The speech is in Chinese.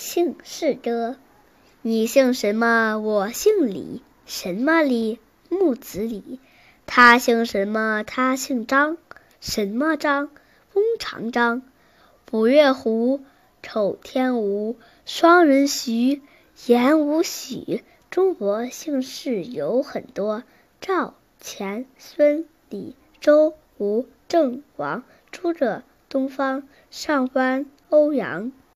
姓氏歌你姓什么我姓李。什么李？木子李。他姓什么他姓张。什么张？弓长张。古月胡口天吴双人徐言午许。中国姓氏有很多。赵钱孙李周吴郑王。诸葛东方上官欧阳。